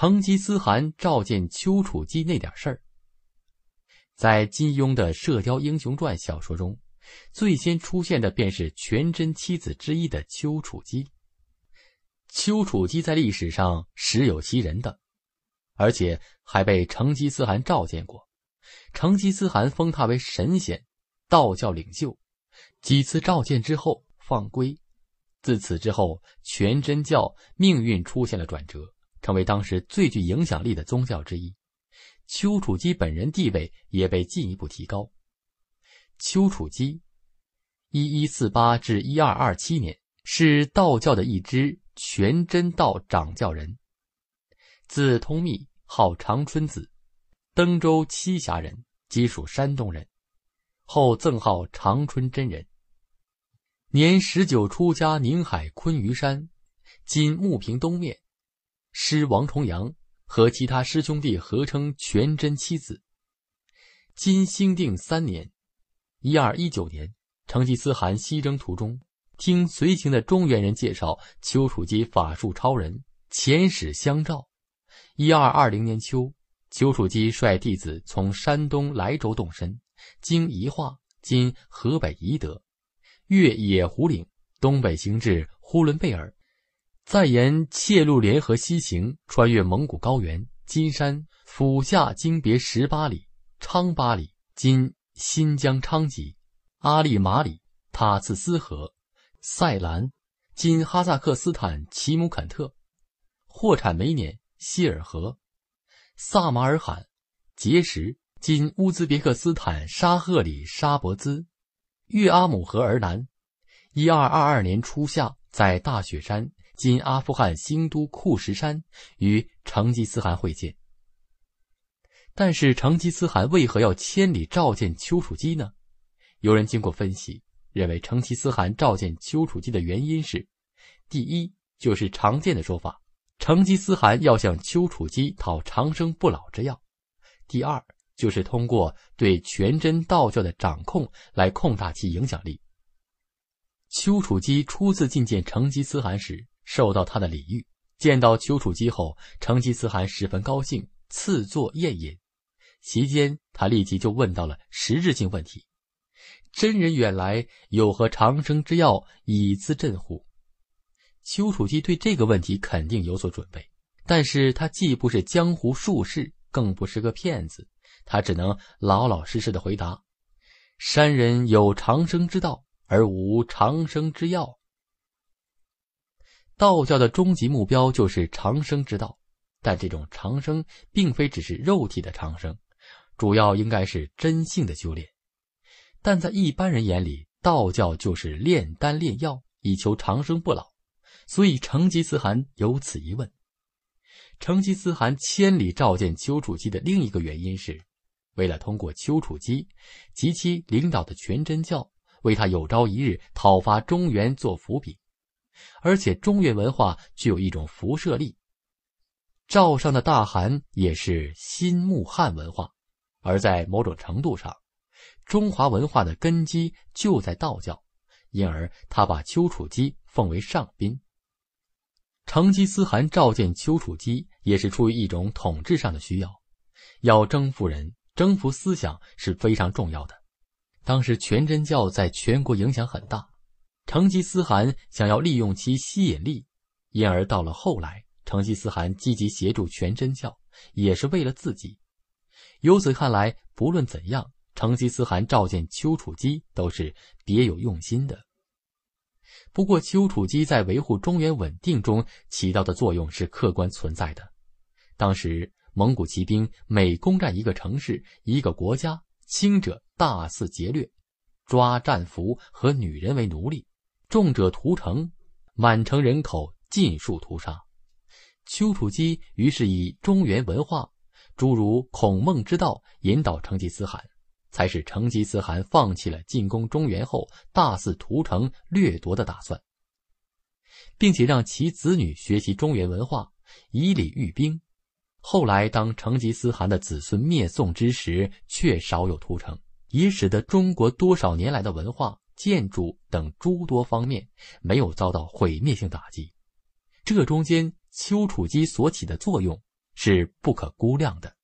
成吉思汗召见丘处机那点事儿。在金庸的《射雕英雄传》小说中，最先出现的便是全真七子之一的丘处机。丘处机在历史上实有其人的，而且还被成吉思汗召见过。成吉思汗封他为神仙、道教领袖，几次召见之后放归。自此之后，全真教命运出现了转折，成为当时最具影响力的宗教之一。丘处机本人地位也被进一步提高。丘处机，一一四八至一二二七年，是道教的一支全真道掌教人，字通密，号长春子，登州栖霞人，即属山东人，后赠号长春真人。年十九出家宁海昆鱼山，今牟平东面，师王重阳。和其他师兄弟合称全真七子。金兴定三年（一二一九年），成吉思汗西征途中，听随行的中原人介绍，丘处机法术超人，遣使相召。一二二零年秋，丘处机率弟子从山东莱州动身，经宜化（今河北宜德），越野狐岭，东北行至呼伦贝尔。再沿切路联合西行，穿越蒙古高原，金山府下经别十八里、昌八里（今新疆昌吉）、阿力马里、塔茨斯河、塞兰（今哈萨克斯坦齐姆肯特）、货产煤碾希尔河、萨马尔罕、结石（今乌兹别克斯坦沙赫里沙伯兹）、岳阿姆河而南。一二二二年初夏，在大雪山。今阿富汗新都库什山与成吉思汗会见，但是成吉思汗为何要千里召见丘处机呢？有人经过分析，认为成吉思汗召见丘处机的原因是：第一，就是常见的说法，成吉思汗要向丘处机讨长生不老之药；第二，就是通过对全真道教的掌控来扩大其影响力。丘处机初次觐见成吉思汗时。受到他的礼遇，见到丘处机后，成吉思汗十分高兴，赐座宴饮。席间，他立即就问到了实质性问题：“真人远来，有何长生之药以资镇乎？”丘处机对这个问题肯定有所准备，但是他既不是江湖术士，更不是个骗子，他只能老老实实的回答：“山人有长生之道，而无长生之药。”道教的终极目标就是长生之道，但这种长生并非只是肉体的长生，主要应该是真性的修炼。但在一般人眼里，道教就是炼丹炼药以求长生不老，所以成吉思汗有此一问。成吉思汗千里召见丘处机的另一个原因是，为了通过丘处机及其领导的全真教，为他有朝一日讨伐中原做伏笔。而且中原文化具有一种辐射力。赵上的大汗也是新穆汉文化，而在某种程度上，中华文化的根基就在道教，因而他把丘处机奉为上宾。成吉思汗召见丘处机，也是出于一种统治上的需要，要征服人、征服思想是非常重要的。当时全真教在全国影响很大。成吉思汗想要利用其吸引力，因而到了后来，成吉思汗积极协助全真教，也是为了自己。由此看来，不论怎样，成吉思汗召见丘处机都是别有用心的。不过，丘处机在维护中原稳定中起到的作用是客观存在的。当时，蒙古骑兵每攻占一个城市、一个国家，轻者大肆劫掠，抓战俘和女人为奴隶。重者屠城，满城人口尽数屠杀。丘处机于是以中原文化，诸如孔孟之道，引导成吉思汗，才使成吉思汗放弃了进攻中原后大肆屠城掠夺的打算，并且让其子女学习中原文化，以礼御兵。后来，当成吉思汗的子孙灭宋之时，却少有屠城，也使得中国多少年来的文化。建筑等诸多方面没有遭到毁灭性打击，这中间丘处机所起的作用是不可估量的。